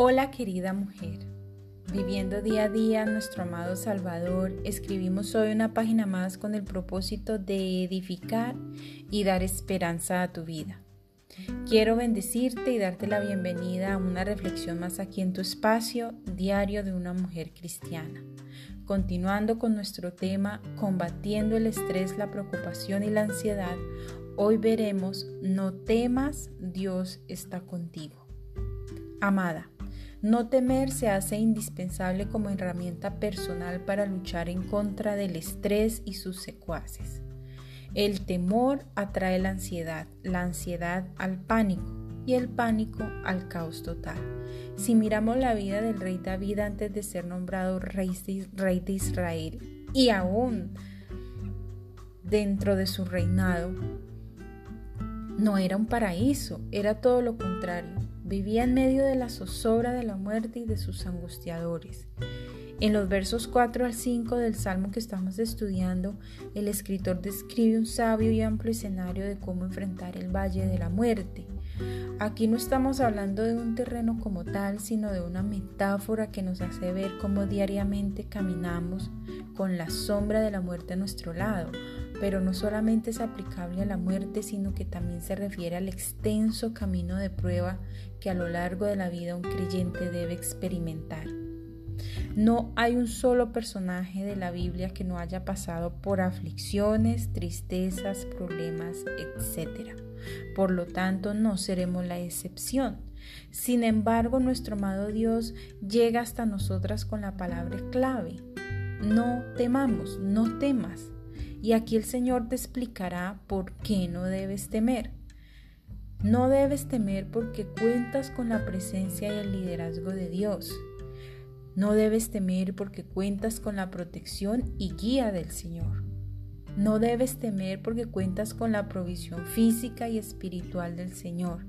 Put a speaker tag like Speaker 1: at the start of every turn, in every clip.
Speaker 1: Hola querida mujer, viviendo día a día nuestro amado Salvador, escribimos hoy una página más con el propósito de edificar y dar esperanza a tu vida. Quiero bendecirte y darte la bienvenida a una reflexión más aquí en tu espacio diario de una mujer cristiana. Continuando con nuestro tema, combatiendo el estrés, la preocupación y la ansiedad, hoy veremos, no temas, Dios está contigo. Amada, no temer se hace indispensable como herramienta personal para luchar en contra del estrés y sus secuaces. El temor atrae la ansiedad, la ansiedad al pánico y el pánico al caos total. Si miramos la vida del rey David antes de ser nombrado rey de, Israel y aún dentro de su reinado, no era un paraíso, era todo lo contrario vivía en medio de la zozobra de la muerte y de sus angustiadores. En los versos 4 al 5 del Salmo que estamos estudiando, el escritor describe un sabio y amplio escenario de cómo enfrentar el valle de la muerte. Aquí no estamos hablando de un terreno como tal, sino de una metáfora que nos hace ver cómo diariamente caminamos con la sombra de la muerte a nuestro lado, pero no solamente es aplicable a la muerte, sino que también se refiere al extenso camino de prueba que a lo largo de la vida un creyente debe experimentar. No hay un solo personaje de la Biblia que no haya pasado por aflicciones, tristezas, problemas, etc. Por lo tanto, no seremos la excepción. Sin embargo, nuestro amado Dios llega hasta nosotras con la palabra clave. No temamos, no temas. Y aquí el Señor te explicará por qué no debes temer. No debes temer porque cuentas con la presencia y el liderazgo de Dios. No debes temer porque cuentas con la protección y guía del Señor. No debes temer porque cuentas con la provisión física y espiritual del Señor.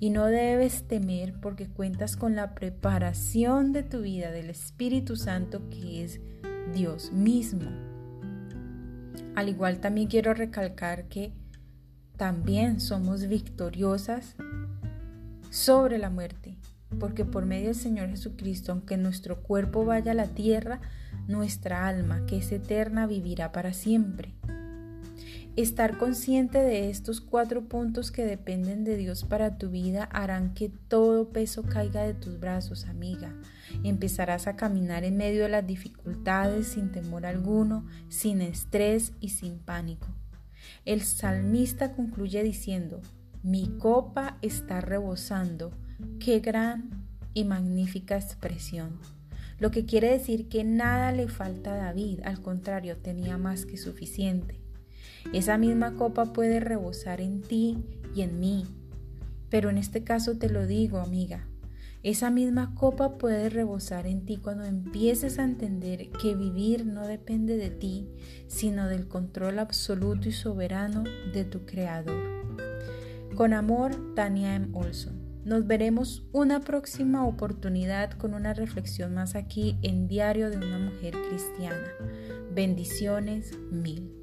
Speaker 1: Y no debes temer porque cuentas con la preparación de tu vida del Espíritu Santo que es Dios mismo. Al igual también quiero recalcar que también somos victoriosas sobre la muerte, porque por medio del Señor Jesucristo, aunque nuestro cuerpo vaya a la tierra, nuestra alma, que es eterna, vivirá para siempre. Estar consciente de estos cuatro puntos que dependen de Dios para tu vida harán que todo peso caiga de tus brazos, amiga. Empezarás a caminar en medio de las dificultades sin temor alguno, sin estrés y sin pánico. El salmista concluye diciendo, mi copa está rebosando. Qué gran y magnífica expresión. Lo que quiere decir que nada le falta a David, al contrario, tenía más que suficiente. Esa misma copa puede rebosar en ti y en mí. Pero en este caso te lo digo, amiga, esa misma copa puede rebosar en ti cuando empieces a entender que vivir no depende de ti, sino del control absoluto y soberano de tu Creador. Con amor, Tania M. Olson. Nos veremos una próxima oportunidad con una reflexión más aquí en Diario de una Mujer Cristiana. Bendiciones mil.